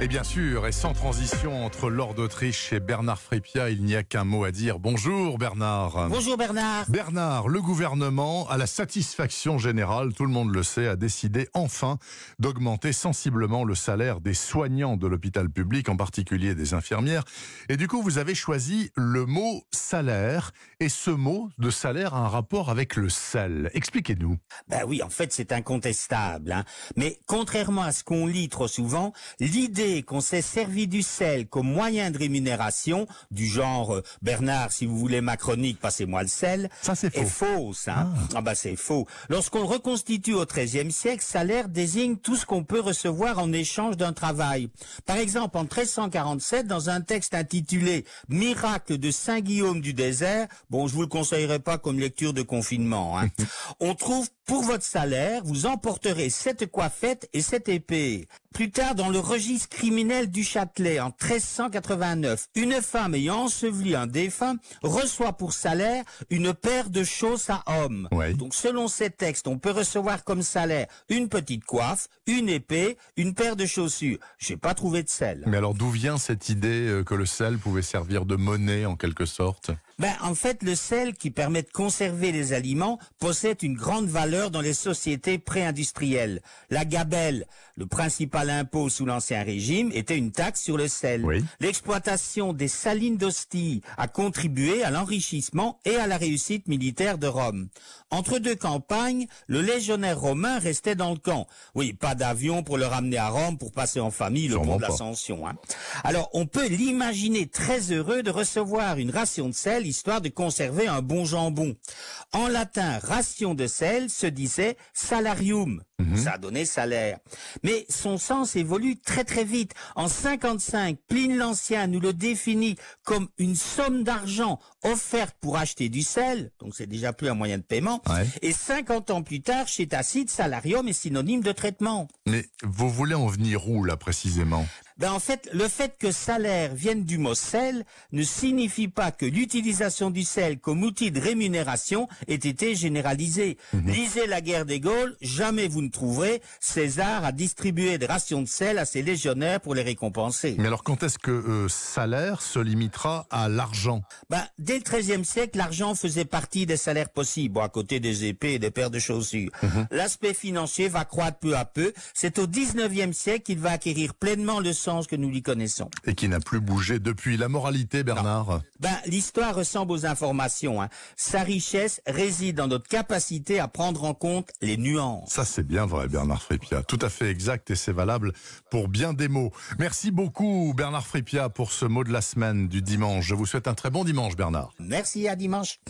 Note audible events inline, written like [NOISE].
Et bien sûr, et sans transition entre Lord d'Autriche et Bernard Frépia, il n'y a qu'un mot à dire. Bonjour Bernard. Bonjour Bernard. Bernard, le gouvernement, à la satisfaction générale, tout le monde le sait, a décidé enfin d'augmenter sensiblement le salaire des soignants de l'hôpital public, en particulier des infirmières. Et du coup, vous avez choisi le mot salaire. Et ce mot de salaire a un rapport avec le sel. Expliquez-nous. Ben oui, en fait, c'est incontestable. Hein. Mais contrairement à ce qu'on lit trop souvent, l'idée qu'on s'est servi du sel comme moyen de rémunération, du genre euh, Bernard, si vous voulez ma chronique, passez-moi le sel, Ça, c'est faux. est fausse. Hein? Ah. bah c'est faux. Lorsqu'on le reconstitue au XIIIe siècle, salaire désigne tout ce qu'on peut recevoir en échange d'un travail. Par exemple, en 1347, dans un texte intitulé Miracle de Saint Guillaume du désert, bon, je vous le conseillerais pas comme lecture de confinement, hein, [LAUGHS] on trouve pour votre salaire, vous emporterez cette coiffette et cette épée. Plus tard, dans le registre criminel du Châtelet, en 1389, une femme ayant enseveli un défunt reçoit pour salaire une paire de chausses à homme. Ouais. Donc, selon ces textes, on peut recevoir comme salaire une petite coiffe, une épée, une paire de chaussures. J'ai pas trouvé de sel. Mais alors d'où vient cette idée euh, que le sel pouvait servir de monnaie en quelque sorte? Ben, en fait, le sel qui permet de conserver les aliments possède une grande valeur dans les sociétés pré-industrielles. La gabelle, le principal impôt sous l'Ancien Régime, était une taxe sur le sel. Oui. L'exploitation des salines d'Ostie a contribué à l'enrichissement et à la réussite militaire de Rome. Entre deux campagnes, le légionnaire romain restait dans le camp. Oui, pas d'avion pour le ramener à Rome pour passer en famille le Sûrement pont de l'Ascension. hein. Alors, on peut l'imaginer très heureux de recevoir une ration de sel histoire de conserver un bon jambon. En latin, ration de sel se disait salarium. Ça a donné salaire. Mais son sens évolue très très vite. En 55, Pline l'Ancien nous le définit comme une somme d'argent offerte pour acheter du sel, donc c'est déjà plus un moyen de paiement. Ouais. Et 50 ans plus tard, chez Tacite, salarium est synonyme de traitement. Mais vous voulez en venir où là précisément? Ben en fait, le fait que salaire vienne du mot sel ne signifie pas que l'utilisation du sel comme outil de rémunération ait été généralisée. Lisez la guerre des Gaules, jamais vous ne trouverez César a distribué des rations de sel à ses légionnaires pour les récompenser. Mais alors quand est-ce que euh, salaire se limitera à l'argent? Ben, dès le XIIIe siècle, l'argent faisait partie des salaires possibles, bon, à côté des épées et des paires de chaussures. L'aspect financier va croître peu à peu. C'est au XIXe siècle qu'il va acquérir pleinement le sens que nous lui connaissons. et qui n'a plus bougé depuis la moralité Bernard Ben, l'histoire ressemble aux informations. hein. Sa richesse réside dans notre capacité à prendre en compte les nuances. Ça, c'est bien vrai, Bernard Frépia. Tout à fait exact et c'est valable pour bien des mots. Merci beaucoup, Bernard Frépia, pour ce mot de la semaine du dimanche. Je vous souhaite un très bon dimanche, Bernard. Merci, à dimanche.